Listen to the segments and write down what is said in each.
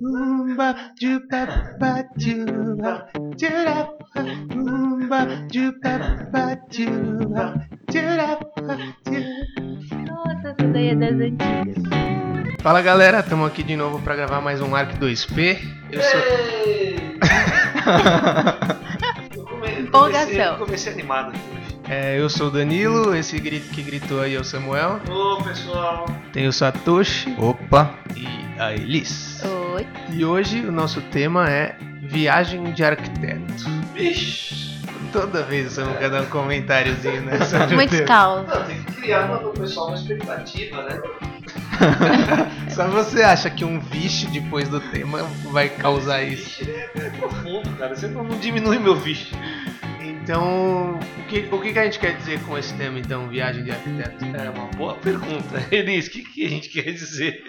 Umba, juba, ba, juba, jura, umba, juba, ba, juba, jura, ba, juba. Nossa, essa daí é das antigas. Fala galera, estamos aqui de novo para gravar mais um Arc 2P. Eu sou. Eu come- Empolgação. Comecei, comecei animado aqui hoje. É, eu sou o Danilo, esse grito que gritou aí é o Samuel. Ô pessoal, Tem o Satoshi Opa! e a Elis. Oi. E hoje o nosso tema é viagem de arquiteto. bicho. Toda vez o Samuel quer dar um comentáriozinho né, o Muitos tema. caos. Não, tem que criar uma- no pessoal uma expectativa, né? Só você acha que um vixe depois do tema vai causar isso? Vixe, é, profundo, cara. Você não, diminui meu vixe. Então, o que, o que que a gente quer dizer com esse tema, então, viagem de arquiteto? É uma boa pergunta. Elis, o que, que a gente quer dizer?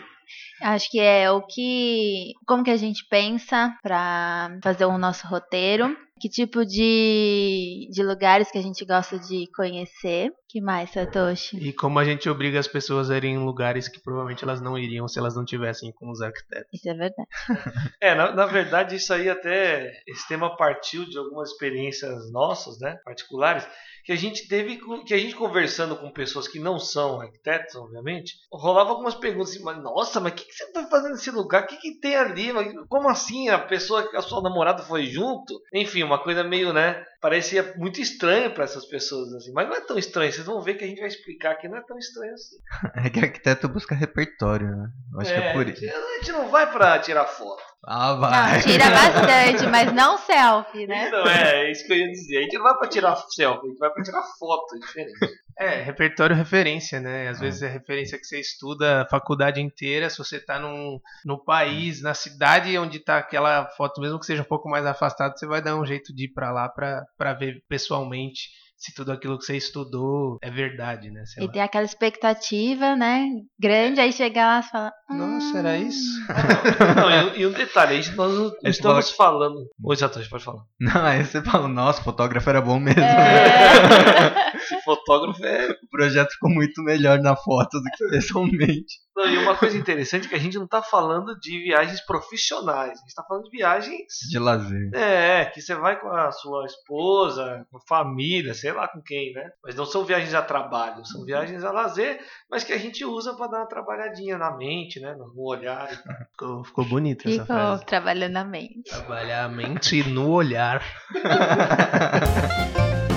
Acho que é o que. Como que a gente pensa pra fazer o nosso roteiro. Que tipo de, de lugares que a gente gosta de conhecer. Que mais, Satoshi? E como a gente obriga as pessoas a irem em lugares que provavelmente elas não iriam se elas não tivessem com os arquitetos. Isso é verdade. É, na, na verdade, isso aí até. Esse tema partiu de algumas experiências nossas, né? Particulares, que a gente teve. Que a gente conversando com pessoas que não são arquitetos, obviamente, rolava algumas perguntas assim, nossa, mas o que, que você tá fazendo nesse lugar? O que, que tem ali? Como assim? A pessoa, a sua namorada foi junto? Enfim, uma coisa meio, né? Parecia muito estranho para essas pessoas, assim. Mas não é tão estranho, vocês vão ver que a gente vai explicar que não é tão estranho assim. É que arquiteto busca repertório, né? Eu acho que é por isso. A gente não vai pra tirar foto. Ah, Não, vai! tira bastante, mas não selfie, né? Não, é, é isso que eu ia dizer. A gente não vai pra tirar selfie, a gente vai pra tirar foto, é diferente. É, repertório referência, né? Às vezes é referência que você estuda a faculdade inteira, se você tá num, no país, na cidade onde tá aquela foto, mesmo que seja um pouco mais afastado, você vai dar um jeito de ir pra lá pra ver pessoalmente se tudo aquilo que você estudou é verdade, né? Sei E lá. tem aquela expectativa, né? Grande, aí chega lá e fala. Nossa, "Hum, era isso? Não, e, e um detalhe, a gente, nós Esse estamos falando. Oi, Satoshi, pode falar. Não, aí você fala, nossa, o fotógrafo era bom mesmo. É. Esse fotógrafo é. O projeto ficou muito melhor na foto do que pessoalmente. Não, e uma coisa interessante é que a gente não tá falando de viagens profissionais, a gente tá falando de viagens. De lazer. É, que você vai com a sua esposa, com a família, sei lá com quem, né? Mas não são viagens a trabalho, são viagens a lazer, mas que a gente usa pra dar uma trabalhadinha na mente, né? No olhar. Ficou, ficou bonita essa Ficou frase. trabalhando a mente. Trabalhar a mente no olhar.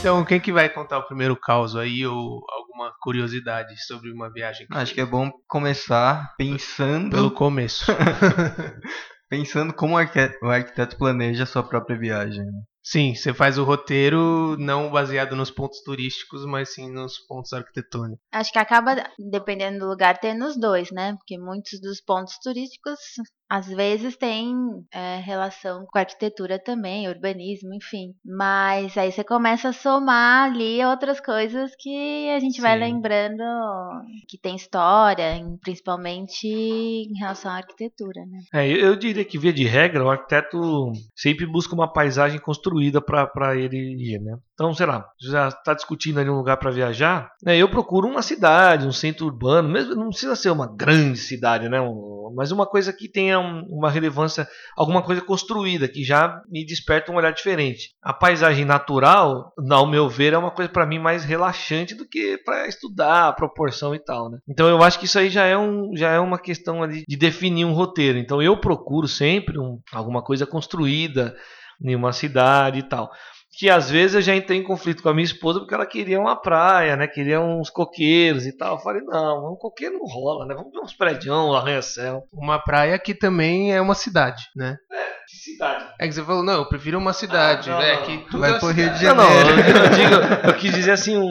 Então, quem que vai contar o primeiro caos aí ou alguma curiosidade sobre uma viagem? Acho que é bom começar pensando, Pelo começo. pensando como o arquiteto, o arquiteto planeja a sua própria viagem. né? Sim, você faz o roteiro não baseado nos pontos turísticos, mas sim nos pontos arquitetônicos. Acho que acaba, dependendo do lugar, tendo os dois, né? Porque muitos dos pontos turísticos, às vezes, têm é, relação com arquitetura também, urbanismo, enfim. Mas aí você começa a somar ali outras coisas que a gente vai Sim. lembrando que tem história, principalmente em relação à arquitetura, né? É, eu eu diria que, via de regra, o arquiteto sempre busca uma paisagem construída para ele ir, né? Então, sei lá, já está discutindo ali um lugar para viajar, né? eu procuro uma cidade, um centro urbano, mesmo não precisa ser uma grande cidade, né? Um- mas uma coisa que tenha um- uma relevância, alguma coisa construída, que já me desperta um olhar diferente. A paisagem natural, ao meu ver, é uma coisa para mim mais relaxante do que para estudar a proporção e tal, né? Então eu acho que isso aí já é, um, já é uma questão ali de definir um roteiro. Então eu procuro sempre um- alguma coisa construída em uma cidade e tal. Que às vezes eu já entrei em conflito com a minha esposa porque ela queria uma praia, né? Queria uns coqueiros e tal. Eu falei, não, um coqueiro não rola, né? Vamos ver uns prédios, um arranha-céu. Uma praia que também é uma cidade, né? Que cidade. É que você falou, não, eu prefiro uma cidade, Ah, não, né? não. Que Tu tudo vai é pro Rio de cidade. Não, não, eu, Janeiro. eu digo, eu quis dizer assim, um,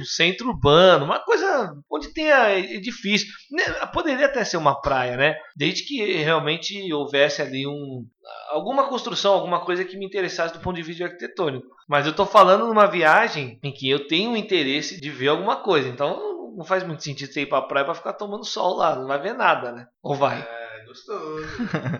um- centro urbano, uma coisa onde tenha edifício. Né, Poderia até ser uma praia, né? Desde que realmente houvesse ali um alguma construção, alguma coisa que me interessasse do ponto de vista arquitetônico. Mas eu tô falando numa viagem em que eu tenho interesse de ver alguma coisa. Então não faz muito sentido você ir pra praia pra ficar tomando sol lá, não vai ver nada, né? Ou vai? É, gostoso.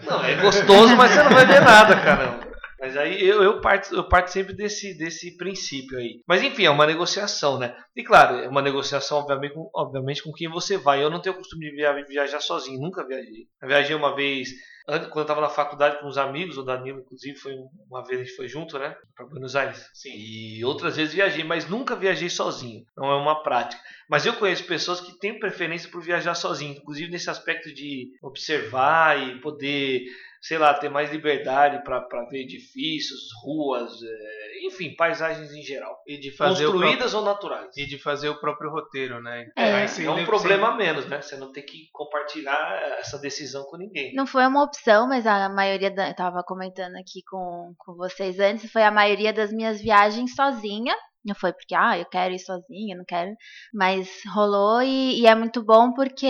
Não, é gostoso, mas você não vai ver nada, caramba. Mas aí eu, eu, parto, eu parto sempre desse, desse princípio aí. Mas enfim, é uma negociação, né? E claro, é uma negociação, obviamente, com, obviamente, com quem você vai. Eu não tenho o costume de viajar, viajar sozinho, nunca viajei. Eu viajei uma vez quando eu estava na faculdade com os amigos, o Danilo, inclusive, foi uma vez a gente foi junto, né? Para Buenos Aires. Sim. E outras vezes viajei, mas nunca viajei sozinho. Não é uma prática. Mas eu conheço pessoas que têm preferência por viajar sozinho, inclusive nesse aspecto de observar e poder sei lá, ter mais liberdade para ver edifícios, ruas, é, enfim, paisagens em geral. E de fazer Construídas próprio, ou naturais. E de fazer o próprio roteiro, né? É, é um problema a menos, né? Você não tem que compartilhar essa decisão com ninguém. Não foi uma opção, mas a maioria, da, eu tava comentando aqui com, com vocês antes, foi a maioria das minhas viagens sozinha. Não foi porque, ah, eu quero ir sozinha, não quero. Mas rolou e, e, é muito bom porque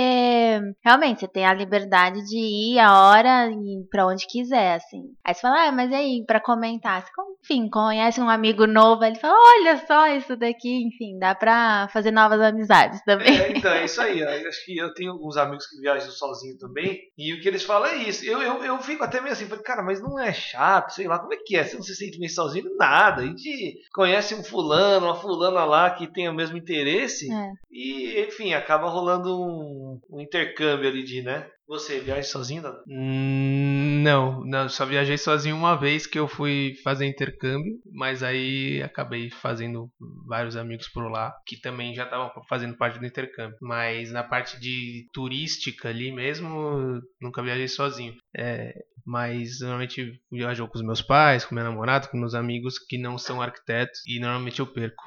realmente você tem a liberdade de ir a hora e pra onde quiser, assim. Aí você fala, ah, mas aí, pra comentar, você, enfim, conhece um amigo novo, ele fala, olha só isso daqui, enfim, dá pra fazer novas amizades também. É, então, é isso aí. Eu acho que eu tenho alguns amigos que viajam sozinho também, e o que eles falam é isso. Eu, eu, eu fico até meio assim, cara, mas não é chato, sei lá, como é que é? Você não se sente meio sozinho? Nada. A gente conhece um fulano fulano, uma fulana lá que tem o mesmo interesse. É. E, enfim, acaba rolando um, um, intercâmbio ali de, né? Você viaja sozinho, Dada? Hum, não, não, só viajei sozinho uma vez que eu fui fazer intercâmbio, mas aí acabei fazendo vários amigos por lá que também já estavam fazendo parte do intercâmbio. Mas na parte de turística ali mesmo, nunca viajei sozinho. É, mas normalmente viajo com os meus pais, com meu namorado, com meus amigos que não são arquitetos e normalmente eu perco.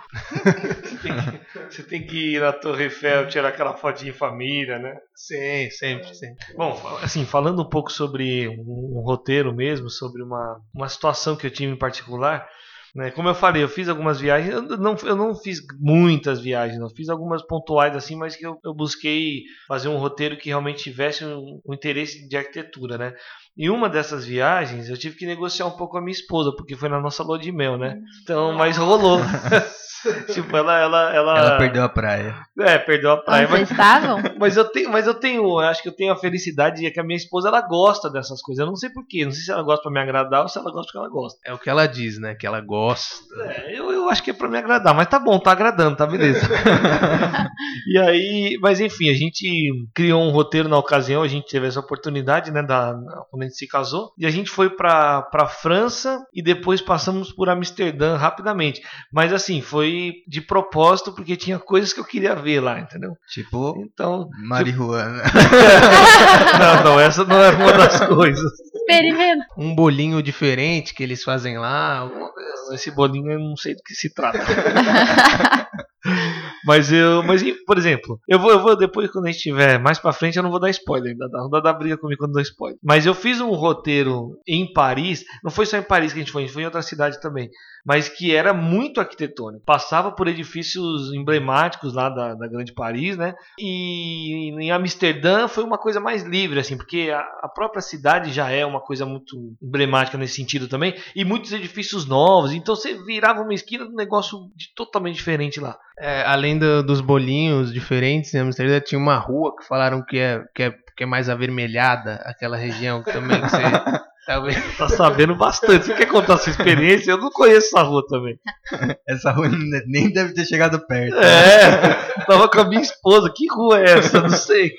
você, tem que, você, tem que, ir na Torre Eiffel tirar aquela fotinha em família, né? Sim, sempre, sempre. Bom, assim, falando um pouco sobre um, um roteiro mesmo, sobre uma, uma situação que eu tive em particular, né? Como eu falei, eu fiz algumas viagens, eu não, eu não fiz muitas viagens, não fiz algumas pontuais assim, mas que eu, eu busquei fazer um roteiro que realmente tivesse um, um, interesse de arquitetura, né? E uma dessas viagens eu tive que negociar um pouco com a minha esposa, porque foi na nossa lua de mel, né? Então, mas rolou. tipo, ela, ela, ela. Ela perdeu a praia. É, perdeu a praia. Onde mas... vocês estavam? Mas eu tenho, mas eu tenho, acho que eu tenho a felicidade de que a minha esposa ela gosta dessas coisas. Eu não sei porquê, não sei se ela gosta para me agradar ou se ela gosta porque ela gosta. É o que ela diz, né? Que ela gosta. É, eu, eu acho que é para me agradar, mas tá bom, tá agradando, tá beleza. e aí, mas enfim, a gente criou um roteiro na ocasião, a gente teve essa oportunidade, né, da, quando a gente se casou, e a gente foi para para França e depois passamos por Amsterdã rapidamente. Mas assim, foi foi de propósito porque tinha coisas que eu queria ver lá, entendeu? Tipo, então, marihuana. Tipo... não, não, essa não é uma das coisas. Experimenta. Um bolinho diferente que eles fazem lá. Esse bolinho eu não sei do que se trata. mas eu, mas por exemplo, eu vou, eu vou depois quando a gente tiver mais para frente, eu não vou dar spoiler, ainda não dá dar briga comigo quando dou spoiler. Mas eu fiz um roteiro em Paris, não foi só em Paris que a gente foi, a gente foi em outra cidade também, mas que era muito arquitetônico. Passava por edifícios emblemáticos lá da, da grande Paris, né? E em Amsterdã foi uma coisa mais livre, assim, porque a, a própria cidade já é uma coisa muito emblemática nesse sentido também, e muitos edifícios novos. Então você virava uma esquina de um negócio de, totalmente diferente lá. É, além do, dos bolinhos diferentes em Amsterdã, tinha uma rua que falaram que é, que é, que é mais avermelhada, aquela região que também que você. Talvez tá sabendo bastante. Você quer contar a sua experiência? Eu não conheço essa rua também. Essa rua nem deve ter chegado perto. É, tava com a minha esposa. Que rua é essa? Não sei.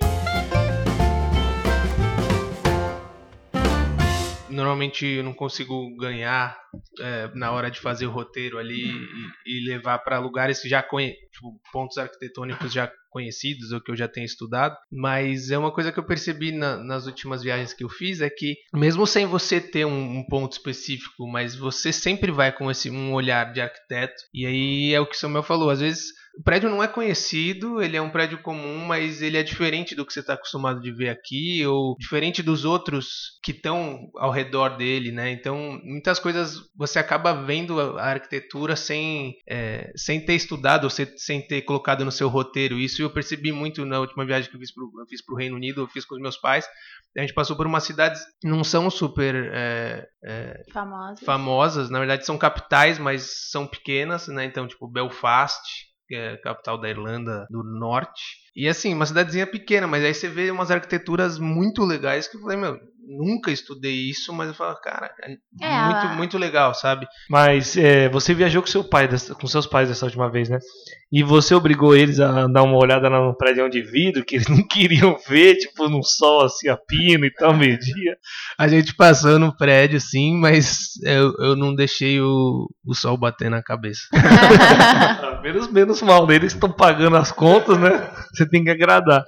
normalmente eu não consigo ganhar é, na hora de fazer o roteiro ali e, e levar para lugares que já conhe tipo, pontos arquitetônicos já conhecidos ou que eu já tenho estudado, mas é uma coisa que eu percebi na, nas últimas viagens que eu fiz é que mesmo sem você ter um, um, ponto específico, mas você sempre vai com esse um olhar de arquiteto e aí é o que o Samuel falou, às vezes o prédio não é conhecido, ele é um prédio comum, mas ele é diferente do que você está acostumado de ver aqui, ou diferente dos outros que estão ao redor dele, né? Então, muitas coisas você acaba vendo a arquitetura sem, é, sem ter estudado, ou sem ter colocado no seu roteiro. Isso eu percebi muito na última viagem que eu fiz para o Reino Unido, eu fiz com os meus pais. A gente passou por umas cidades que não são super é, é, famosas. famosas, na verdade são capitais, mas são pequenas, né? Então, tipo Belfast, que é a capital da Irlanda do Norte. E assim, uma cidadezinha pequena, mas aí você vê umas arquiteturas muito legais que eu falei, meu, nunca estudei isso, mas eu falo, cara, é, É, muito, a- muito legal, sabe? Mas é, você viajou com seu pai, com seus pais dessa última vez, né? E você obrigou eles a dar uma olhada no prédio de vidro que eles não queriam ver, tipo, num sol assim a pino e tal, meio-dia. A gente passou no prédio, sim, mas eu, eu não deixei o, o sol bater na cabeça. Menos, menos mal, né? Eles estão pagando as contas, né? Você tem que agradar.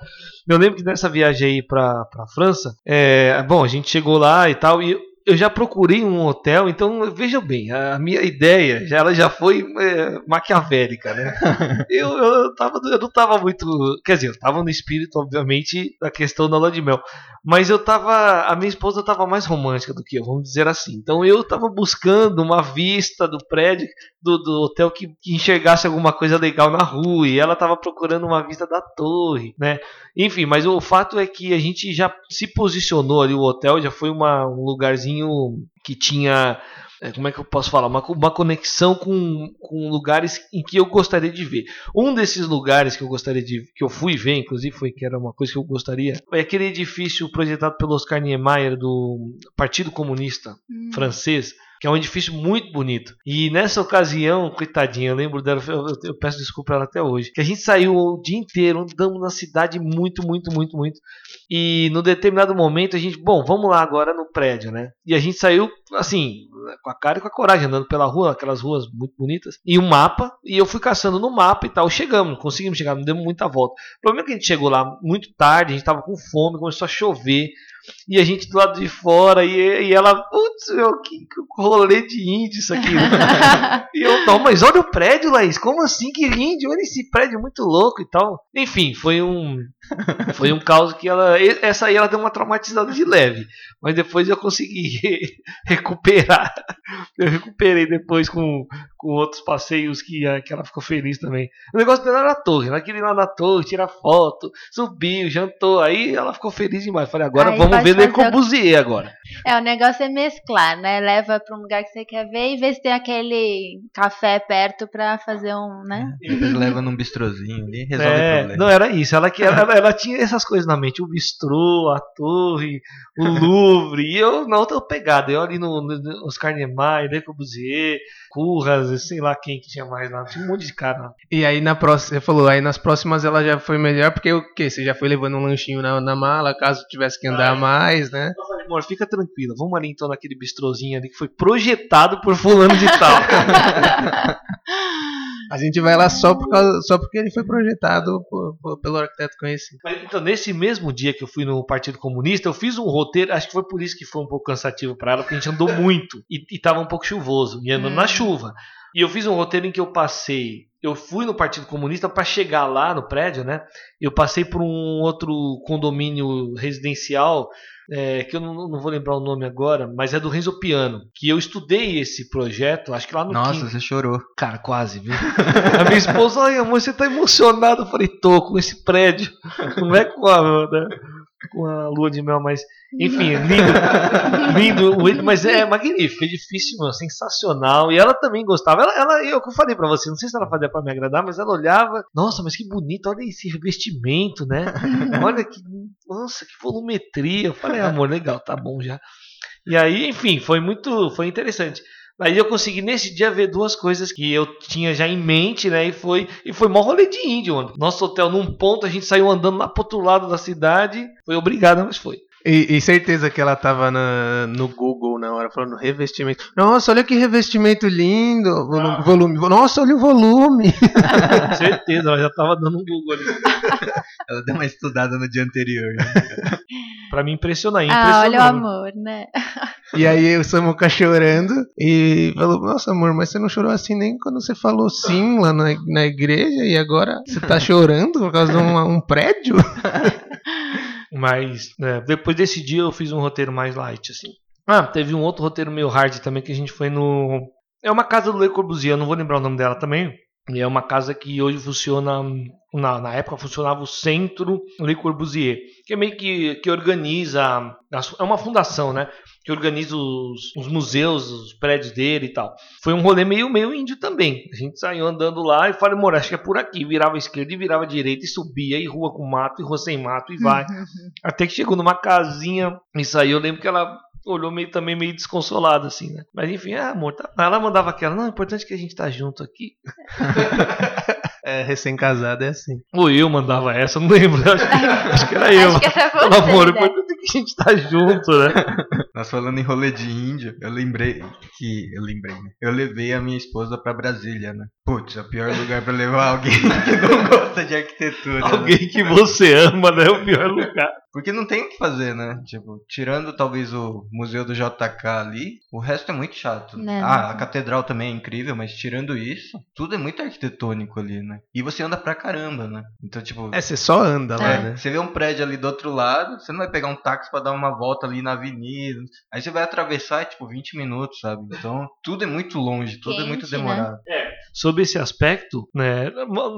Eu lembro que nessa viagem aí pra, pra França, é, bom, a gente chegou lá e tal, e eu já procurei um hotel, então veja bem, a minha ideia já, ela já foi é, maquiavélica, né? Eu, eu, tava, eu não tava muito. Quer dizer, eu tava no espírito, obviamente, da questão da lua de mel. Mas eu tava. A minha esposa tava mais romântica do que eu, vamos dizer assim. Então eu tava buscando uma vista do prédio, do, do hotel que, que enxergasse alguma coisa legal na rua. E ela tava procurando uma vista da torre, né? Enfim, mas o fato é que a gente já se posicionou ali, o hotel já foi uma, um lugarzinho que tinha. é, Como é que eu posso falar? Uma, uma conexão com, com lugares em que eu gostaria de ver. Um desses lugares que eu gostaria de que eu fui ver, inclusive, foi que era uma coisa que eu gostaria, é aquele edifício projetado pelo Oscar Niemeyer do Partido Comunista Hum. francês, que é um edifício muito bonito. E nessa ocasião, coitadinha, eu lembro dela, eu, eu- peço desculpa a ela até hoje, que a gente saiu o dia inteiro, andamos na cidade muito, muito, muito, muito. E no determinado momento a gente, bom, vamos lá agora no prédio, né? E a gente saiu assim, com a cara e com a coragem, andando pela rua, aquelas ruas muito bonitas, e um mapa, e eu fui caçando no mapa e tal. Chegamos, conseguimos chegar, não demos muita volta. O problema é que a gente chegou lá muito tarde, a gente tava com fome, começou a chover. E a gente do lado de fora, e, e ela, putz, meu, que, que rolê de índio isso aqui. e eu, não, mas olha o prédio, Laís, como assim que índio? Olha esse prédio muito louco e tal. Enfim, foi um foi um caos que ela, essa aí ela deu uma traumatizada de leve, mas depois eu consegui recuperar. Eu recuperei depois com, com outros passeios que, a- que ela ficou feliz também. O negócio dela era a torre, ela queria ir lá na torre, tirar foto, subiu, jantou, aí ela ficou feliz demais. Falei, agora Aí vamos pode ver Le fazer o- Corbusier agora. É, o negócio é mesclar, né? Leva pra um lugar que você quer ver e vê se tem aquele café perto pra fazer um, né? Eles levam num bistrozinho ali, resolve o É, problema. não era isso. Ela, que- ela, ela tinha essas coisas na mente: o bistrô, a torre, o Louvre. E eu na outra pegada. Eu ali no, no Oscar Niemeyer, Le Corbusier, Curras, sei lá quem que tinha mais lá. Tinha um monte de cara lá. E aí na próxima, você falou, aí nas próximas ela já foi melhor, porque o quê? Você já foi levando um lanchinho na, na mala, caso tivesse que andar Ah, é. Mais, né? Eu falei, amor, fica tranquila. Vamos ali então naquele bistrozinho ali que foi projetado por fulano de tal. A gente vai lá só, por causa, só porque ele foi projetado por- por- pelo arquiteto conhecido. Mas, então, nesse mesmo dia que eu fui no Partido Comunista, eu fiz um roteiro, acho que foi por isso que foi um pouco cansativo para ela, porque a gente andou muito e, e tava um pouco chuvoso, e andando Hum. na chuva. E eu fiz um roteiro em que eu passei, eu fui no Partido Comunista para chegar lá no prédio, né? Eu passei por um outro condomínio residencial, é, que eu não, não vou lembrar o nome agora, mas é do Renzo Piano, que eu estudei esse projeto, acho que lá no Nossa, você chorou. Cara, quase, viu? A minha esposa, ai amor, você tá emocionado. Eu falei, tô com esse prédio. Não é com a, né, com a lua de mel, mas. Enfim, lindo. lindo, o- mas é magnífico, é difícil, mano, sensacional. E ela também gostava. Ela, ela, eu que eu falei pra você, não sei se ela fazia pra me agradar, mas ela olhava, nossa, mas que bonito, olha esse revestimento, né? Olha que. Nossa, que volumetria. Eu falei, amor, legal, tá bom já. E aí, enfim, foi muito. Foi interessante. Aí eu consegui nesse dia ver duas coisas que eu tinha já em mente, né? E foi e foi mó rolê de índio, mano. Nosso hotel num ponto, a gente saiu andando lá pro outro lado da cidade. Foi obrigado, mas foi. E, e certeza que ela tava na- no Google na hora falando revestimento. Nossa, olha que revestimento lindo. Volume. volume. Nossa, olha o volume. Com certeza, ela já tava dando um Google ali. Ela deu uma estudada no dia anterior. né? Pra me impressionar. Ah, impressionou. olha o amor, né? E aí o Samuca chorando e falou: Nossa, amor, mas você não chorou assim nem quando você falou sim lá na, na igreja e agora você tá chorando por causa de um, um prédio? Mas é, depois desse dia eu fiz um roteiro mais light, assim. Ah, teve um outro roteiro meio hard também que a gente foi no. É uma casa do Le Corbusier, eu não vou lembrar o nome dela também. E é uma casa que hoje funciona. Na, na época funcionava o Centro Le Corbusier, que é meio que, que organiza. É uma fundação, né? Que organiza os, os museus, os prédios dele e tal. Foi um rolê meio, meio índio também. A gente saiu andando lá e falei, amor, acho que é por aqui. Virava à esquerda e virava à direita e subia, e rua com mato, e rua sem mato, e vai. Até que chegou numa casinha e saiu. Eu lembro que ela olhou meio, também meio desconsolada, assim, né? Mas enfim, ah, amor, tá... ela mandava aquela, não, o importante é que a gente tá junto aqui. É, recém-casado é assim. Ou eu mandava essa, não lembro. Acho, acho que era eu. Acho que era você, Pelo amor, o né? importante é que a gente tá junto, né? Nós falando em rolê de índio, eu lembrei que. Eu lembrei, né? Eu levei a minha esposa pra Brasília, né? Putz, é o pior lugar pra levar alguém que não gosta de arquitetura. né? Alguém que você ama, né? O pior lugar. Porque não tem o que fazer, né? Tipo, tirando talvez o museu do JK ali, o resto é muito chato. Né, ah, a não. catedral também é incrível, mas tirando isso, tudo é muito arquitetônico ali, né? E você anda pra caramba, né? Então, tipo, É, você só anda lá, É. né? você vê um prédio ali do outro lado, você não vai pegar um táxi pra dar uma volta ali na avenida. Aí você vai atravessar, é tipo 20 minutos, sabe? Então, tudo é muito longe, tudo é muito Quente, né? demorado. Sobre esse aspecto, né?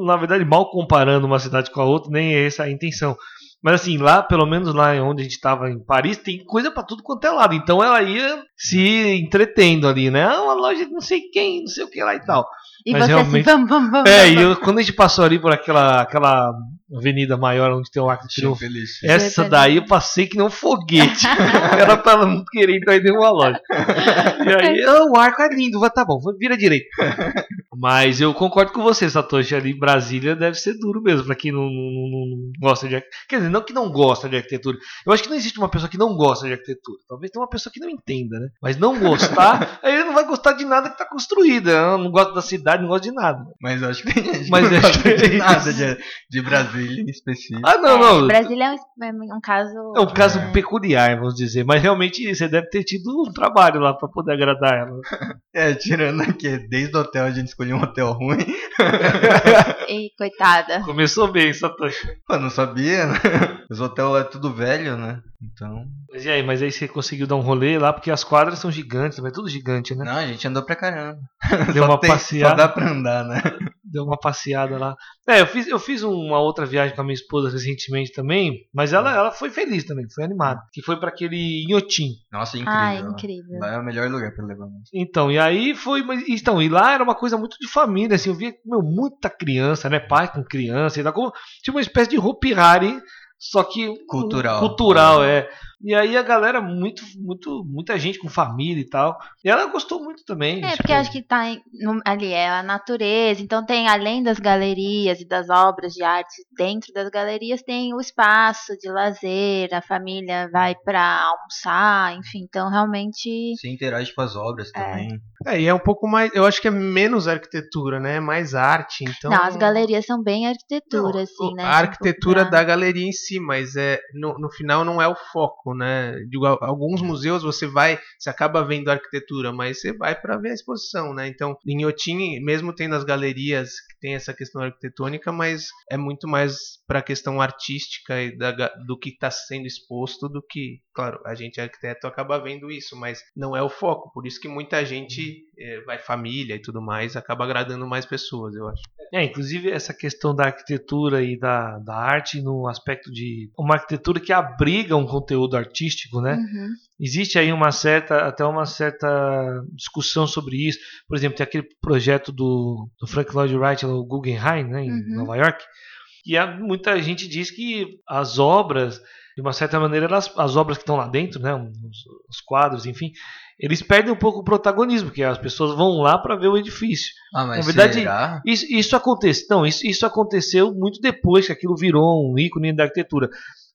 Na verdade, mal comparando uma cidade com a outra, nem é essa a intenção. Mas assim, lá, pelo menos lá onde a gente estava em Paris, tem coisa pra tudo quanto é lado. Então ela ia se entretendo ali, né? Ah, uma loja de não sei quem, não sei o que lá e tal. E Mas você realmente- assim, vamos, vamos, vamos. É, vamos. e eu- quando a gente passou ali por aquela, aquela avenida maior onde tem o Arco de Triunfo, feliz. essa daí eu passei que nem um foguete. Ela não querer entrar em nenhuma loja. E aí, ah, o arco é lindo, vai, tá bom, vira direito. Mas eu concordo com você, Satoshi, ali em Brasília deve ser duro mesmo, pra quem não, não- não- não gosta de arquitetura. Quer dizer, não que não gosta de arquitetura. Eu acho que não existe uma pessoa que não gosta de arquitetura. Talvez tenha uma pessoa que não entenda, né? Mas não gostar, aí ele não vai gostar de nada que tá construído. Eu não gosto da cidade, não gosto de nada. Mas eu acho que tem gente Mas que não gosta de isso. nada de, de Brasília em específico. Ah, não, É, não. Brasília é um, é um caso. É um caso é, peculiar, vamos dizer. Mas realmente você deve ter tido um trabalho lá pra poder agradar ela. É, tirando aqui, desde o hotel a gente escolheu um hotel ruim. Ei, coitada. Começou bem, Satoshi. Pô, não sabia, né? Os hotéis lá é tudo velho, né? Então. Mas e aí, mas aí você conseguiu dar um rolê lá, porque as quadras são gigantes, é tudo gigante, né? Não, a gente andou pra caramba. Deu Só uma tem- Só passeada. dá pra andar, né? Deu uma passeada lá. É, eu fiz, eu fiz uma outra viagem com a minha esposa recentemente também, mas ela, ela foi feliz também, foi animada. Que foi pra aquele Inhotim. Nossa, é incrível. Ai, lá. incrível. Lá é o melhor lugar pra levar. Então, e aí foi. mas- Então, e lá era uma coisa muito de família, assim, eu via meu, muita criança, né? Pai com criança e tal, como, tipo uma espécie de Hopi-Hari, só que. Cultural. Cultural, é. E aí a galera, muito, muito, muita gente com família e tal. E ela gostou muito também. É, tipo, porque acho que tá em- ali é a natureza, então tem além das galerias e das obras de arte, dentro das galerias tem o espaço de lazer, a família vai pra almoçar, enfim, então realmente Você interage com as obras também. É, e é um pouco mais. Eu acho que é menos arquitetura, né? É mais arte. Então. não, as galerias são bem arquitetura, Não, assim, né? A Tipo, arquitetura pra- da galeria em si, mas é no, no final não é o foco, né? Digo, al- alguns museus você vai, você acaba vendo a arquitetura, mas você vai para ver a exposição, né? Então, em Inhotim, mesmo tendo as galerias que tem essa questão arquitetônica, mas é muito mais para a questão artística e da do que está sendo exposto do que, claro, a gente arquiteto acaba vendo isso, mas não é o foco. Por isso que muita gente eh, vai família e tudo mais, acaba agradando mais pessoas, eu acho. É, inclusive essa questão da arquitetura e da, da arte no aspecto de uma arquitetura que abriga um conteúdo artístico, né? Uhum. Existe aí uma certa, até uma certa discussão sobre isso. Por exemplo, tem aquele projeto do, do Frank Lloyd Wright no Guggenheim, né, em Uhum. Nova York, e há, muita gente diz que as obras, de uma certa maneira, elas, as obras que estão lá dentro, né, os, os quadros, enfim, eles perdem um pouco o protagonismo, porque as pessoas vão lá para ver o edifício. Ah, mas Na verdade, será? Isso, isso acontece, não, isso, isso aconteceu muito depois que aquilo virou um ícone da arquitetura.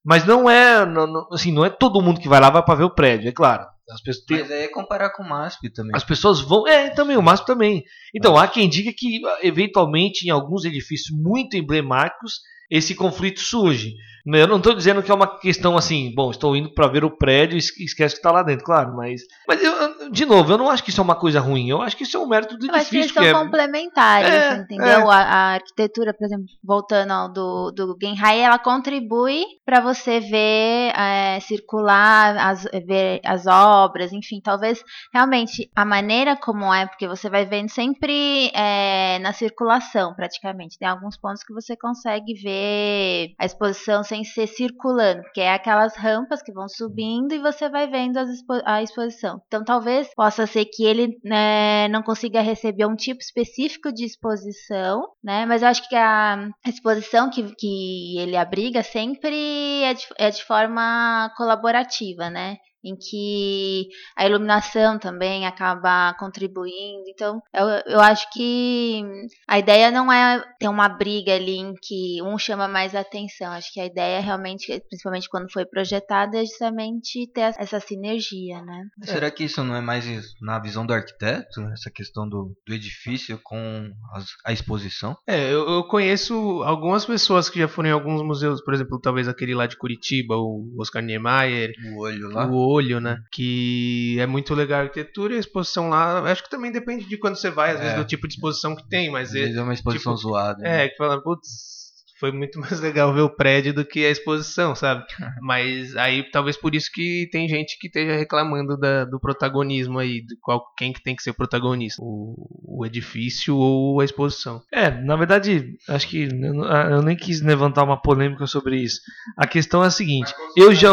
Mas não é, não, assim, não é todo mundo que vai lá vai para ver o prédio, é claro. As pessoas, tem- Mas aí é comparar com o MASP também. as pessoas vão, é, também o MASP também. Então há quem diga que eventualmente em alguns edifícios muito emblemáticos esse conflito surge. Eu não estou dizendo que é uma questão assim, bom, estou indo para ver o prédio e esquece que está lá dentro, claro, mas. Mas, eu, de novo, eu não acho que isso é uma coisa ruim, eu acho que isso é um mérito do edifício. eles que são é- complementares, É, entendeu? é. A, a arquitetura, por exemplo, voltando ao do, do Genhai, ela contribui para você ver, é, circular, as, ver as obras, enfim, talvez realmente a maneira como é, porque você vai vendo sempre é, na circulação, praticamente. Tem alguns pontos que você consegue ver a exposição sem ser circulando, porque é aquelas rampas que vão subindo e você vai vendo expo- a exposição. Então, talvez possa ser que ele né, não consiga receber um tipo específico de exposição, né? Mas eu acho que a exposição que, que ele abriga sempre é de, é de forma colaborativa, né? Em que a iluminação também acaba contribuindo. Então, eu, eu acho que a ideia não é ter uma briga ali em que um chama mais atenção. Acho que a ideia realmente, principalmente quando foi projetada, é justamente ter essa sinergia, né? Será que isso não é mais na visão do arquiteto? Essa questão do, do edifício com as- a exposição? É, eu, eu conheço algumas pessoas que já foram em alguns museus, por exemplo, talvez aquele lá de Curitiba, o Oscar Niemeyer, O olho lá? o olho, né? Que é muito legal a arquitetura e a exposição lá. Acho que também depende de quando você vai, às vezes É. do tipo de exposição que tem, mas Às é, vezes é uma exposição tipo, zoada. né? é que fala, putz, foi muito mais legal ver o prédio do que a exposição, sabe? Mas aí talvez por isso que tem gente que esteja reclamando da- do protagonismo aí, de qual, quem que tem que ser o protagonista, o, o edifício ou a exposição. É, na verdade, acho que eu, não- eu nem quis levantar uma polêmica sobre isso. A questão é a seguinte: eu já.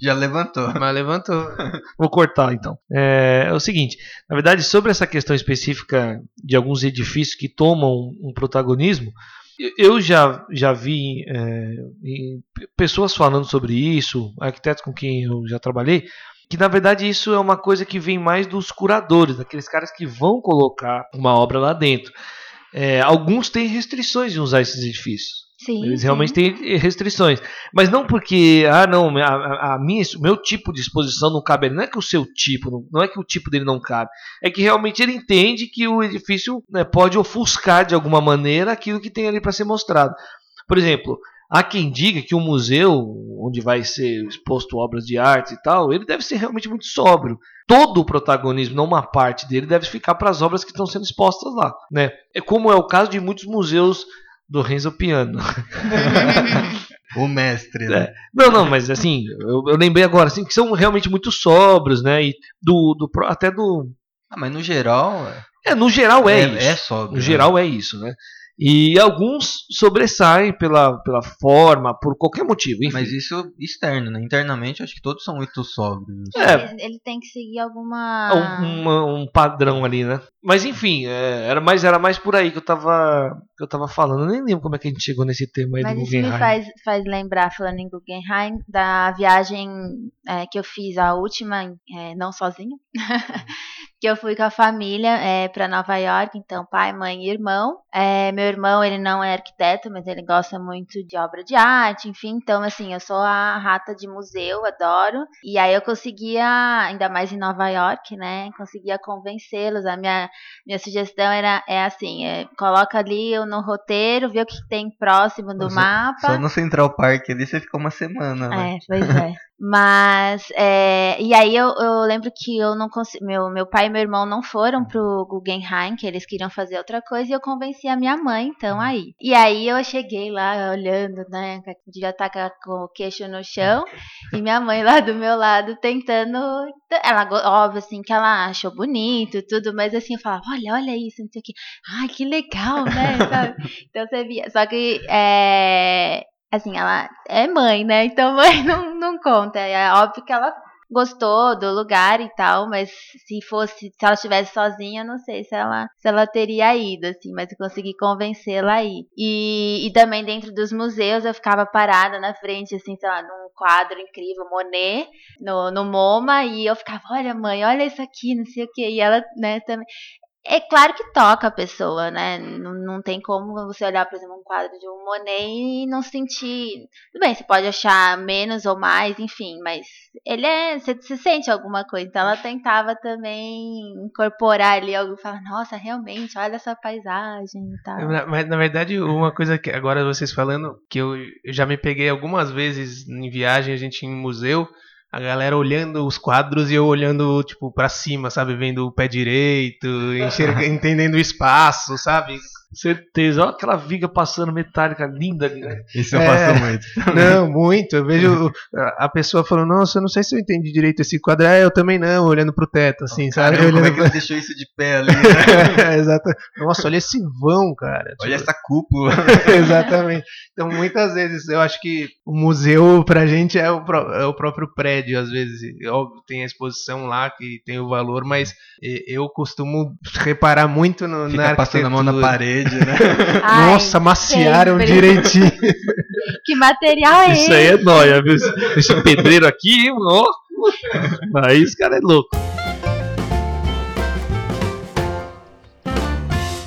Já levantou. Mas levantou. Vou cortar então. É, é o seguinte: na verdade, sobre essa questão específica de alguns edifícios que tomam um protagonismo, eu- já, já vi é, pessoas falando sobre isso, arquitetos com quem eu já trabalhei, que na verdade isso é uma coisa que vem mais dos curadores, daqueles caras que vão colocar uma obra lá dentro. É, alguns têm restrições em usar esses edifícios. Sim. Eles sim. realmente têm restrições. Mas não porque, ah, não, a, a- minha, o meu tipo de exposição não cabe. Não é que o seu tipo, não, é que o tipo dele não cabe. É que realmente ele entende que o edifício né, pode ofuscar de alguma maneira aquilo que tem ali para ser mostrado. Por exemplo, há quem diga que o museu, onde vai ser exposto obras de arte e tal, ele deve ser realmente muito sóbrio. Todo o protagonismo, não uma parte dele, deve ficar para as obras que estão sendo expostas lá. Né? É como é o caso de muitos museus do Renzo Piano. O mestre, né? Não, não, mas assim, eu, eu lembrei agora, assim, que são realmente muito sóbrios, né? E do, do até do. Ah, mas no geral. É, no geral é, é, isso. é sóbrio, no né? geral é isso, né? E alguns sobressaem pela, pela forma, por qualquer motivo, enfim. Mas isso externo, né? Internamente, acho que todos são muito sóbrios. É. Ele, ele tem que seguir alguma. Uma- um padrão ali, né? Mas enfim, é, era, mais, era mais por aí que eu tava, que eu tava falando. Eu nem lembro como é que a gente chegou nesse tema aí Mas do isso me Guggenheim. faz, faz lembrar, falando em Guggenheim, da viagem é, que eu fiz, a última, é, não sozinha, que eu fui com a família é, para Nova York, então pai, mãe e irmão. É, meu irmão, ele não é arquiteto, mas ele gosta muito de obra de arte, enfim, então assim, eu sou a rata de museu, adoro. E aí eu conseguia, ainda mais em Nova York, né, conseguia convencê-los. A minha, minha sugestão era, é assim, é, coloca ali no roteiro, vê o que tem próximo do Só- mapa. Só no Central Park ali você fica uma semana, né? É, pois é. Mas, é, e aí eu, eu lembro que eu não consegui, meu, meu pai e meu irmão não foram pro Guggenheim, que eles queriam fazer outra coisa, e eu convenci a minha mãe, então, aí. E aí eu cheguei lá olhando, né, já tá com o queixo no chão, e minha mãe lá do meu lado tentando, ela, óbvio, assim, que ela achou bonito, tudo, mas assim, eu falava, olha, olha isso, não sei o que, ai, que legal, né, sabe? Então você via, só que, é, assim, ela é mãe, né? Então mãe não, não conta. É óbvio que ela gostou do lugar e tal, mas se fosse, se ela estivesse sozinha, não sei se ela, se ela teria ido, assim, mas eu consegui convencê-la a ir. E, e também dentro dos museus eu ficava parada na frente, assim, sei lá, num quadro incrível, Monet, no, no MoMA, e eu ficava, olha mãe, olha isso aqui, não sei o que, e ela, né, também É claro que toca a pessoa, né? Não, não tem como você olhar, por exemplo, um quadro de um Monet e não sentir. Tudo bem, você pode achar menos ou mais, enfim, mas ele é. Você, você sente alguma coisa. Então ela tentava também incorporar ali algo e falar, nossa, realmente, olha essa paisagem e tal. Mas na verdade, uma coisa que agora vocês falando, que eu, eu já me peguei algumas vezes em viagem, a gente em museu a galera olhando os quadros e eu olhando, tipo, pra cima, sabe? Vendo o pé direito, enxerga, entendendo o espaço, sabe? Certeza. Olha aquela viga passando metálica linda ali, né? Isso eu É. faço muito. Não, muito. Eu vejo a pessoa falando, nossa, eu não sei se eu entendi direito esse quadro. É, eu também não, olhando pro teto, assim, sabe? Caramba, como é Olhando que ele deixou isso de pé ali? né? pra... Exato. Nossa, olha esse vão, cara. Olha Tipo, essa cúpula. Exatamente. Então, muitas vezes, eu acho que o museu, pra gente, é o, pró- é o próprio prédio, às vezes. Óbvio, tem a exposição lá que tem o valor, mas eu costumo reparar muito no, na Fica passando a mão na arquitetura. Né? Ai, Nossa, maciaram sempre. direitinho. Que material é Isso esse? aí é nóia, viu? Esse pedreiro aqui, ó. Aí esse cara é louco.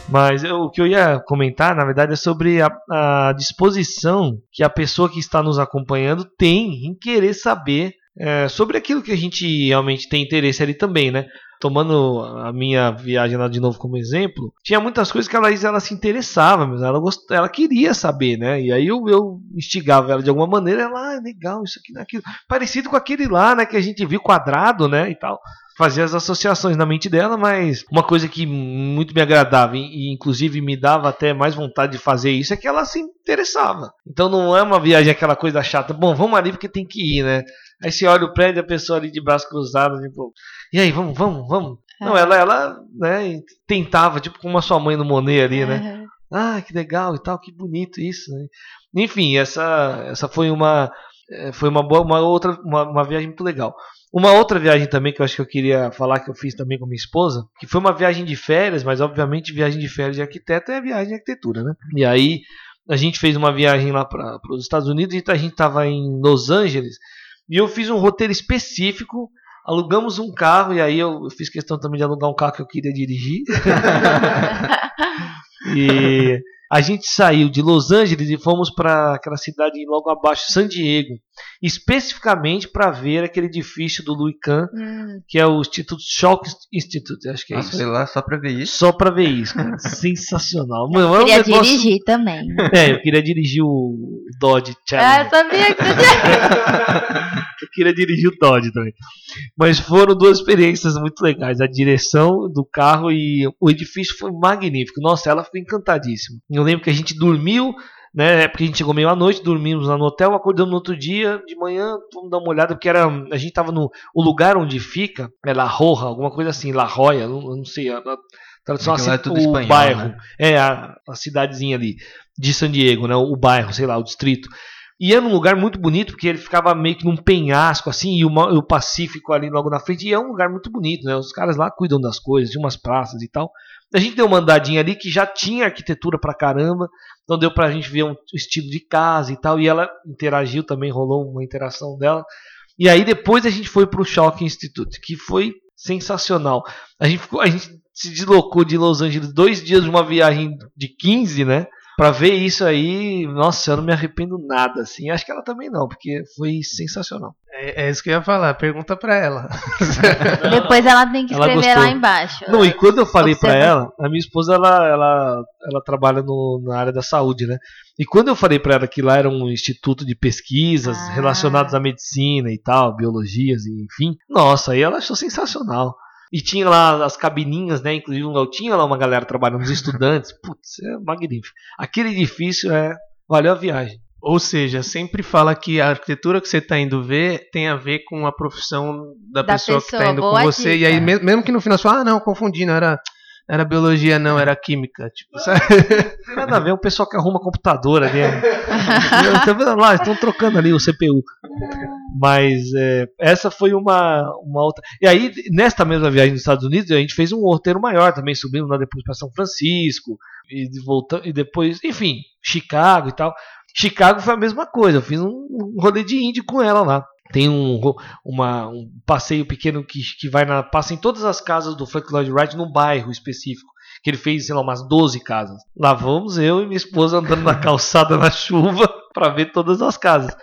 Mas eu- o que eu ia comentar, na verdade, é sobre a, a disposição que a pessoa que está nos acompanhando tem em querer saber é, sobre aquilo que a gente realmente tem interesse ali também, né? Tomando a minha viagem lá de novo como exemplo, tinha muitas coisas que a Laís ela se interessava, mas ela, gost... ela queria saber, né? E aí eu, eu instigava ela de alguma maneira, ela, ah, legal, isso aqui, aquilo. Parecido com aquele lá, né, que a gente viu quadrado, né, e tal. Fazia as associações na mente dela, mas uma coisa que muito me agradava e, inclusive me dava até mais vontade de fazer isso é que ela se interessava. Então não é uma viagem aquela coisa chata, bom, vamos ali porque tem que ir, né? Aí você olha o prédio, a pessoa ali de braços cruzados, tipo, e aí, vamos, vamos, vamos. Não, ela, ela, né, tentava, tipo como a sua mãe no Monet ali, né? Aham. Ah, que legal e tal, que bonito isso. Né? Enfim, essa, essa foi uma eh, foi uma boa, uma outra, uma, uma viagem muito legal. Uma outra viagem também que eu acho que eu queria falar que eu fiz também com minha esposa, que foi uma viagem de férias, mas obviamente viagem de férias de arquiteto é viagem de arquitetura, né? E aí a gente fez uma viagem lá para os Estados Unidos e a gente estava em Los Angeles e eu fiz um roteiro específico. Alugamos um carro e aí eu, eu fiz questão também de alugar um carro que eu queria dirigir. E a gente saiu de Los Angeles e fomos para aquela cidade logo abaixo, San Diego, especificamente para ver aquele edifício do Louis Kahn, Hum, que é o Instituto Shock Institute, acho que é Nossa, isso. foi lá só pra ver isso. Só pra ver isso, cara. Sensacional. Mano, é um queria negócio- dirigir também. É, eu queria dirigir o Dodge Ah, Challenger. eu sabia que você tinha. Eu queria dirigir o Dodge também. Mas foram duas experiências muito legais. A direção do carro e o edifício foi magnífico. Nossa, ela foi encantadíssima. Eu lembro que a gente dormiu, né? Porque a gente chegou meio à noite, dormimos lá no hotel, acordamos no outro dia, de manhã, vamos dar uma olhada, porque era. A gente tava no. O lugar onde fica é La Roja, alguma coisa assim, La Roya, não, não sei. A, a tradução lá é assim, tudo o espanhol, bairro. né? É, a, a cidadezinha ali de San Diego, né? O bairro, sei lá, o distrito. E era um lugar muito bonito, porque ele ficava meio que num penhasco, assim, e o, o Pacífico ali logo na frente. E é um lugar muito bonito, né? Os caras lá cuidam das coisas, de umas praças e tal. A gente deu uma andadinha ali que já tinha arquitetura pra caramba. Então deu pra gente ver um estilo de casa e tal. E ela interagiu também, rolou uma interação dela. E aí depois a gente foi pro Shock Institute, que foi sensacional. A gente, ficou, a gente se deslocou de Los Angeles dois dias de uma viagem de 15, né? Pra ver isso aí, nossa, eu não me arrependo nada, assim. Acho que ela também não, porque foi sensacional. É, é isso que eu ia falar, pergunta pra ela. Depois ela tem que escrever lá embaixo. Não, e quando eu falei pra Observa. ela, a minha esposa ela, ela, ela trabalha no, na área da saúde, né? E quando eu falei pra ela que lá era um instituto de pesquisas Ah. relacionadas à medicina e tal, biologias e enfim, nossa, aí ela achou sensacional. E tinha lá as cabininhas, né? Inclusive eu tinha lá uma galera trabalhando, os estudantes. Putz, é magnífico. Aquele edifício é. Valeu a viagem. Ou seja, sempre fala que a arquitetura que você está indo ver tem a ver com a profissão da, Da pessoa, que pessoa, está indo com você. E dica. aí, me- mesmo que no final você fala, ah, não, confundi, não era, era biologia, não, era química. Tipo, sabe? Não tem nada a ver, um pessoal que arruma computador ali. né? Tá vendo lá, estão trocando ali o CPU. Mas é, essa foi uma, uma outra. E aí, nesta mesma viagem nos Estados Unidos, a gente fez um roteiro maior também, subindo lá depois para São Francisco, e voltando, e depois, enfim, Chicago e tal. Chicago foi a mesma coisa, eu fiz um, um rolê de índio com ela lá. Tem um, uma, um passeio pequeno que, que vai na, passa em todas as casas do Frank Lloyd Wright num bairro específico. Que ele fez, sei lá, umas 12 casas. Lá vamos eu e minha esposa andando na calçada na chuva para ver todas as casas.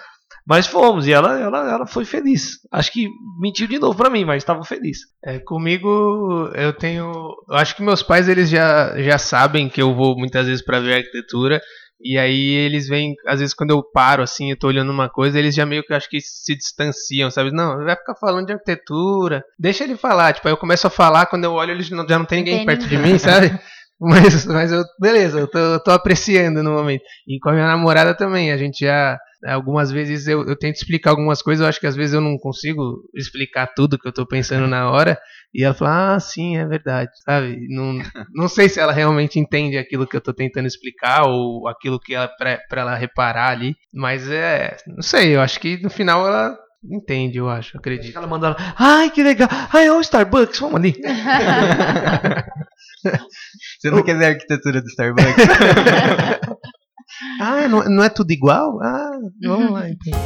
Mas fomos e ela, ela, ela foi feliz. Acho que mentiu de novo para mim, mas estava feliz. É, comigo eu tenho, acho que meus pais eles já, já sabem que eu vou muitas vezes para ver arquitetura e aí eles vêm, às vezes quando eu paro assim, eu tô olhando uma coisa, eles já meio que acho que se distanciam, sabe? Não, vai ficar falando de arquitetura, deixa ele falar. Tipo, aí eu começo a falar, quando eu olho, eles não, já não tem ninguém perto de mim, sabe? Mas, mas eu, beleza, eu tô, eu tô, apreciando no momento. E com a minha namorada também, a gente já. Algumas vezes eu, eu tento explicar algumas coisas, eu acho que às vezes eu não consigo explicar tudo que eu tô pensando na hora. E ela fala, ah, sim, é verdade, sabe? Não, não sei se ela realmente entende aquilo que eu tô tentando explicar ou aquilo que ela, pra, pra ela reparar ali. Mas é, não sei, eu acho que no final ela entende, eu acho, acredito. Ela manda, ai, que legal, ai, é o Starbucks, vamos ali. Você não quer ver a arquitetura do Starbucks? ah, não, não, é tudo igual? Ah, vamos lá então.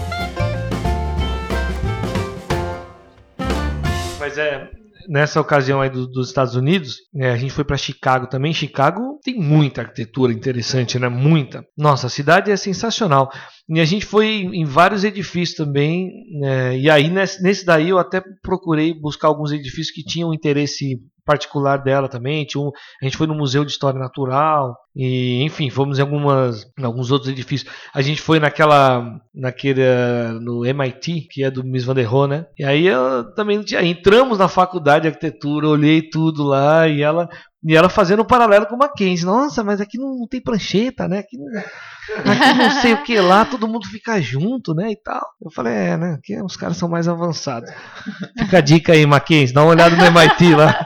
Mas é, nessa ocasião aí do, dos Estados Unidos, né, a gente foi para Chicago também. Chicago tem muita arquitetura interessante, né? Muita. Nossa, a cidade é sensacional. E a gente foi em vários edifícios também. Né, e aí nesse, nesse daí eu até procurei buscar alguns edifícios que tinham interesse particular dela também. Um, a gente foi no Museu de História Natural e, enfim, fomos em algumas, em alguns outros edifícios. A gente foi naquela, naquele, no MIT, que é do Miss Van der Rohe, né? E aí eu também entramos na faculdade de arquitetura, olhei tudo lá e ela e ela fazendo um paralelo com o Mackenzie. Nossa, mas aqui não, tem prancheta, né? Aqui não, aqui não sei o que lá, todo mundo fica junto, né? E tal. Eu falei, é, né? Aqui os caras são mais avançados. Fica a dica aí, Mackenzie, dá uma olhada no MIT lá.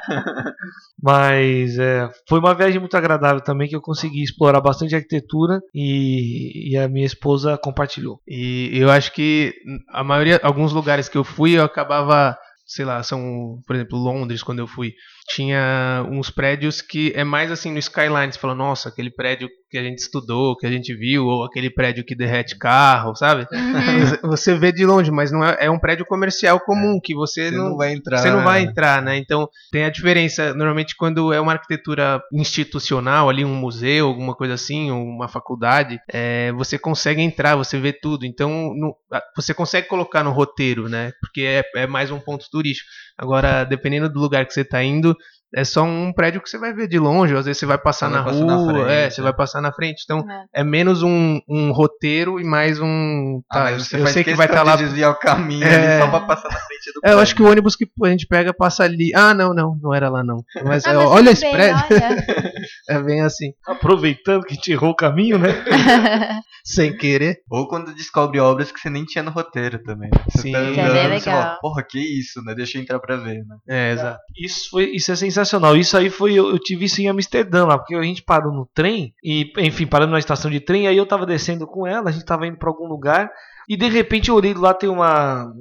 Mas é, foi uma viagem muito agradável também, que eu consegui explorar bastante arquitetura e, e a minha esposa compartilhou. E eu acho que a maioria, alguns lugares que eu fui, eu acabava sei lá, são, por exemplo, Londres, quando eu fui, tinha uns prédios que é mais assim no skyline, você fala, nossa, aquele prédio que a gente estudou, que a gente viu, ou aquele prédio que derrete carro, sabe? Uhum. Você vê de longe, mas não é, é um prédio comercial comum que você, você não, não, vai entrar. Você não vai entrar, né? Então tem a diferença. Normalmente quando é uma arquitetura institucional, ali um museu, alguma coisa assim, ou uma faculdade, é, você consegue entrar, você vê tudo. Então no, você consegue colocar no roteiro, né? Porque é, é mais um ponto turístico. Agora, dependendo do lugar que você está indo, é só um prédio que você vai ver de longe, ou às vezes você vai passar você na vai rua, passar na frente, é, você vai passar na frente. Então é, é menos um, um, roteiro e mais um. Tá, ah, eu sei que vai estar tá lá. desviar o caminho é... só pra passar na frente do é, Eu acho que o ônibus que a gente pega passa ali. Ah, não, não, não era lá não. Mas, ah, mas olha esse bem, prédio. Olha. é bem assim. Aproveitando que a gente errou o caminho, né? Sem querer. Ou quando descobre obras que você nem tinha no roteiro também. Você Sim, tá andando, é bem legal. Fala, Porra, que isso, né? Deixa eu entrar pra ver, né? É, exato. Isso, foi, isso é sensacional sensacional. Isso aí foi. Eu, eu, tive isso em Amsterdã lá, porque a gente parou no trem, e, enfim, parando na estação de trem, aí eu tava descendo com ela, a gente tava indo para algum lugar, e de repente eu olhei lá, tem uma.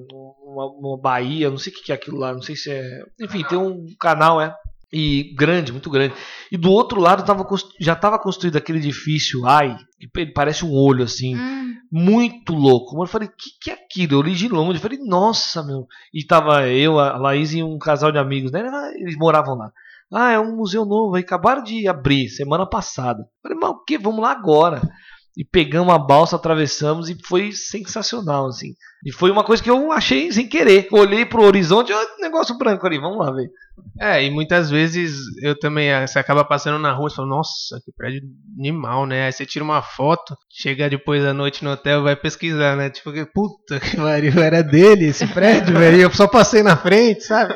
Uma, uma baía, não sei o que é aquilo lá, não sei se é. Enfim, tem um canal, é e grande, muito grande. E do outro lado tava, já estava construído aquele edifício, ai, que parece um olho assim, hum. Muito louco. Eu falei, o que, que é aquilo? Eu li de longe, eu falei, nossa, meu. E tava eu, a Laís e um casal de amigos, né? Eles moravam lá. Ah, é um museu novo, aí acabaram de abrir semana passada. Eu falei, mas o que? Vamos lá agora. E pegamos a balsa, atravessamos e foi sensacional, assim. E foi uma coisa que eu achei sem querer. Olhei pro horizonte, olha negócio branco ali, vamos lá ver. É, e muitas vezes eu também, eh, você acaba passando na rua e fala, nossa, que prédio animal, né? Aí você tira uma foto, chega depois da noite no hotel vai pesquisar, né? Tipo, puta que pariu, era dele esse prédio, velho. Eu só passei na frente, sabe?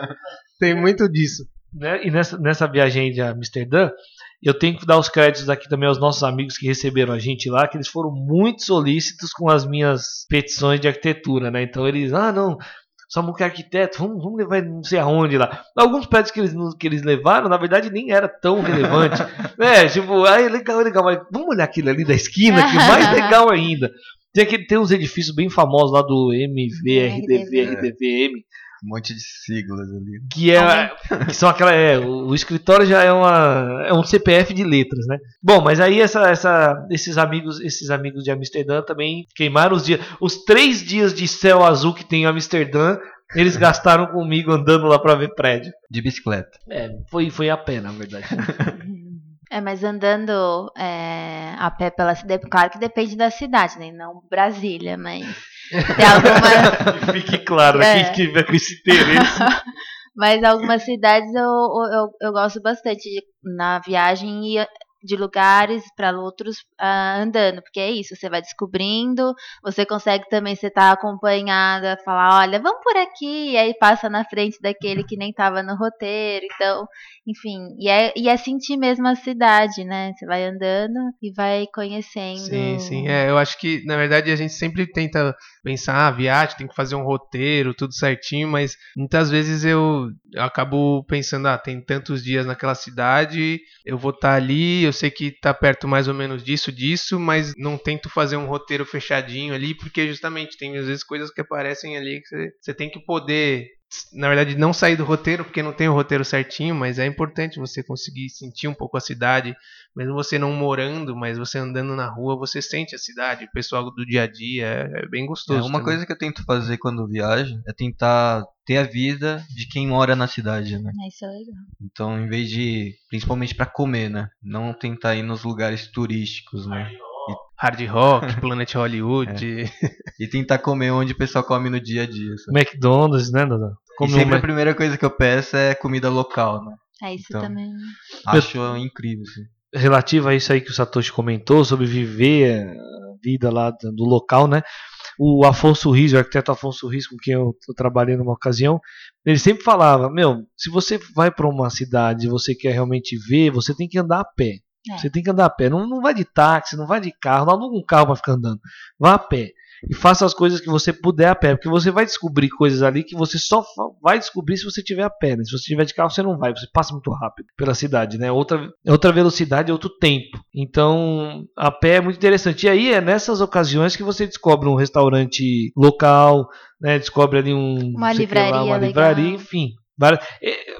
Tem muito disso. Né? E nessa, nessa viagem de Amsterdã, eu tenho que dar os créditos aqui também aos nossos amigos que receberam a gente lá, que eles foram muito solícitos com as minhas petições de arquitetura, né? Então eles, ah, não, somos que arquiteto, vamos, vamos levar não sei aonde lá. Alguns prédios que eles, que eles levaram, na verdade, nem era tão relevante. é, tipo, ah, é legal, é legal, mas vamos olhar aquilo ali da esquina, que mais legal ainda. Tem, aquele, tem uns edifícios bem famosos lá do MV, RDV, RDVM Um monte de siglas ali. que é que são aquela é, o, escritório já é uma é um CPF de letras, né? Bom, mas aí essa, essa esses amigos esses amigos de Amsterdã também queimaram os dias, os três dias de céu azul que tem em Amsterdã, eles gastaram comigo andando lá pra ver prédio. De bicicleta. É, foi foi a pé na verdade. É, mas andando é, a pé pela cidade, claro que depende da cidade, né? Não Brasília, mas tem algumas, Fique claro, É. quem tiver com esse interesse. mas algumas cidades eu, eu, eu gosto bastante de, na viagem ir de lugares para outros ah, andando, porque é isso, você vai descobrindo, você consegue também, você tá acompanhada, falar, olha, vamos por aqui, e aí passa na frente daquele que nem tava no roteiro, então, enfim, e é, e é sentir mesmo a cidade, né? Você vai andando e vai conhecendo. Sim, sim. É, eu acho que, na verdade, a gente sempre tenta pensar, ah, viagem, tem que fazer um roteiro, tudo certinho, mas muitas vezes eu, eu acabo pensando, ah, tem tantos dias naquela cidade, eu vou estar ali, eu sei que tá perto mais ou menos disso, disso, mas não tento fazer um roteiro fechadinho ali, porque justamente tem às vezes coisas que aparecem ali que você tem que poder na verdade, não sair do roteiro, porque não tem o roteiro certinho, mas é importante você conseguir sentir um pouco a cidade, mesmo você não morando, mas você andando na rua, você sente a cidade, o pessoal do dia a dia, é bem É, gostoso. uma também. coisa que eu tento fazer quando viajo é tentar ter a vida de quem mora na cidade, né? É, Isso é legal. Então, em vez de, principalmente pra comer, né? Não tentar ir nos lugares turísticos, né? Hard Rock, Planet Hollywood. E tentar comer onde o pessoal come no dia a dia. sabe? McDonald's, né, Dada? E sempre a primeira coisa que eu peço é comida local, né? É isso Então. também. Acho incrível, assim. relativo a isso aí que o Satoshi comentou sobre viver a vida lá do do local, né? O Afonso Riz, o arquiteto Afonso Riz, com quem eu, eu trabalhei numa ocasião, ele sempre falava: Meu, se você vai para uma cidade e você quer realmente ver, você tem que andar a pé. É. Você tem que andar a pé. Não, não vai de táxi, não vai de carro, não aluga um carro para ficar andando. Vá a pé. E faça as coisas que você puder a pé, porque você vai descobrir coisas ali que você só vai descobrir se você tiver a pé. Né? Se você tiver de carro, você não vai, você passa muito rápido pela cidade, né? Outra, outra velocidade, outro tempo. Então, a pé é muito interessante. E aí é nessas ocasiões que você descobre um restaurante local, né? Descobre ali um Uma que lá, livraria uma legal. livraria, enfim.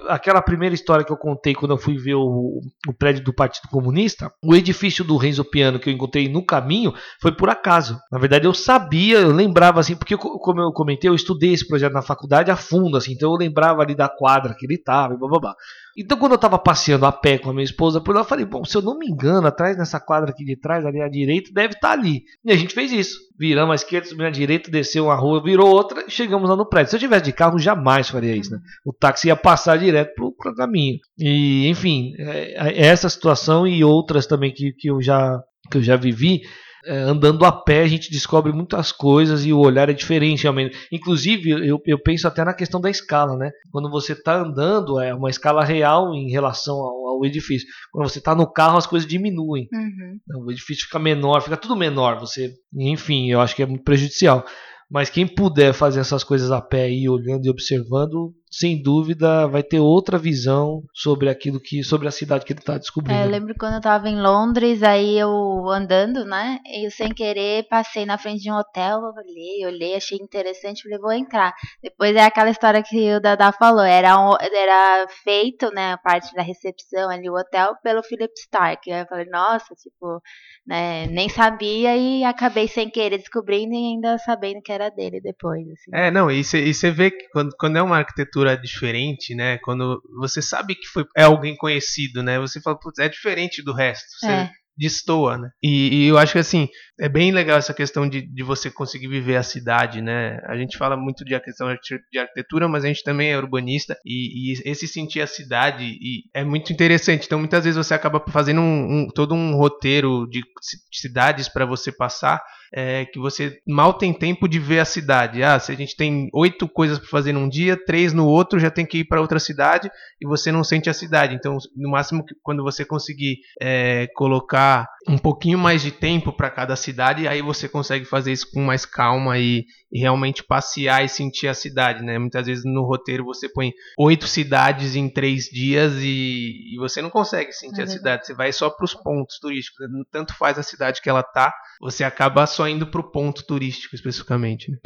Aquela primeira história que eu contei quando eu fui ver o, o prédio do Partido Comunista, o edifício do Renzo Piano que eu encontrei no caminho foi por acaso. Na verdade, eu sabia, eu lembrava assim, porque co- como eu comentei, eu estudei esse projeto na faculdade a fundo, assim, então eu lembrava ali da quadra que ele estava e blá blá blá. Então, quando eu estava passeando a pé com a minha esposa por lá, eu falei, bom, se eu não me engano, atrás nessa quadra aqui de trás, ali à direita, deve estar ali. E a gente fez isso. Viramos à esquerda, subimos à direita, desceu uma rua, virou outra e chegamos lá no prédio. Se eu tivesse de carro, jamais faria isso, né? O táxi ia passar direto pro, pro caminho. E, enfim, é, é essa situação e outras também que, que, eu, já, que eu já vivi. É, andando a pé, a gente descobre muitas coisas e o olhar é diferente realmente. Inclusive, eu, eu penso até na questão da escala, né? Quando você está andando, é uma escala real em relação ao, ao edifício. Quando você está no carro, as coisas diminuem. Uhum. O edifício fica menor, fica tudo menor. Você, enfim, eu acho que é muito prejudicial. Mas quem puder fazer essas coisas a pé e olhando e observando, sem dúvida vai ter outra visão sobre aquilo que, sobre a cidade que ele está descobrindo. É, eu lembro quando eu tava em Londres, aí eu andando, né? E eu sem querer passei na frente de um hotel, olhei, olhei, achei interessante, falei, vou entrar. Depois é aquela história que o Dada falou, era, um- era feito, né, a parte da recepção ali, o hotel, pelo Philip Stark. Aí eu falei, nossa, tipo, né, nem sabia e acabei sem querer descobrindo e ainda sabendo que era dele depois, assim. É, não, e você vê que quando, quando é uma arquitetura diferente, né? Quando você sabe que foi, é alguém conhecido, né? Você fala, putz, é diferente do resto. Você É. destoa, né? E, e eu acho que assim, é bem legal essa questão de, de você conseguir viver a cidade, né? A gente fala muito de a questão de arqui- de arquitetura, mas a gente também é urbanista e, e esse sentir a cidade e é muito interessante. Então, muitas vezes você acaba fazendo um, um- todo um roteiro de ci- cidades para você passar é, que você mal tem tempo de ver a cidade. Ah, se a gente tem oito coisas para fazer num dia, três no outro, já tem que ir para outra cidade e você não sente a cidade. Então, no máximo, quando você conseguir é, colocar um pouquinho mais de tempo para cada cidade, aí você consegue fazer isso com mais calma e, e realmente passear e sentir a cidade, né? Muitas vezes no roteiro você põe oito cidades em três dias e, e você não consegue sentir É a cidade. Você vai só para os pontos turísticos. Tanto faz a cidade que ela tá, você acaba só indo para o ponto turístico especificamente. Né?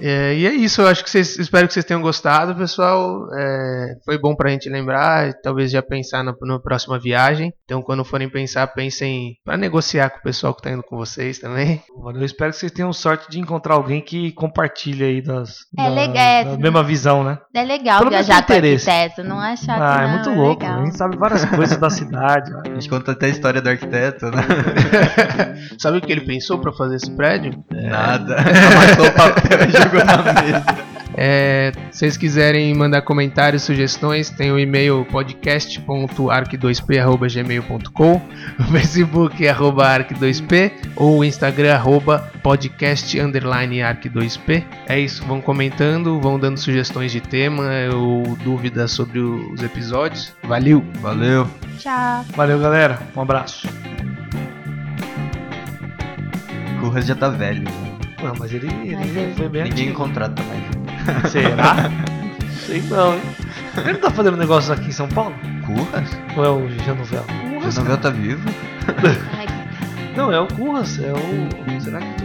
É, e é isso, eu acho que vocês espero que vocês tenham gostado, pessoal. É, foi bom pra gente lembrar, talvez já pensar na, na próxima viagem. Então, quando forem pensar, pensem para negociar com o pessoal que tá indo com vocês também. Eu espero que vocês tenham sorte de encontrar alguém que compartilhe aí das, É da, legal, é, da mesma visão, né? É legal Pelo viajar com arquiteto, não é chato ah, é não, muito louco. legal. A gente sabe várias coisas da cidade. A gente conta até a história do arquiteto, né? Sabe o que ele pensou para fazer esse prédio? Nada. Amassou o papel jogou na mesa. É, se vocês quiserem mandar comentários, sugestões, tem o e-mail podcast.arc2p.gmail.com, o Facebook é arroba arc2p ou o Instagram arroba podcast underline arc2p. É isso, vão comentando, vão dando sugestões de tema ou dúvidas sobre os episódios. Valeu! Valeu. Tchau. Valeu, galera. Um abraço. Curras já tá velho. Não, mas ele, ele Mas ele- foi bem Ninguém ativo. contrata mais. Será? Sei não, hein? Ele não tá fazendo negócios aqui em São Paulo? Curras? Ou é o Janovel? O Novel tá vivo? Não, é o Curras. É o. Será que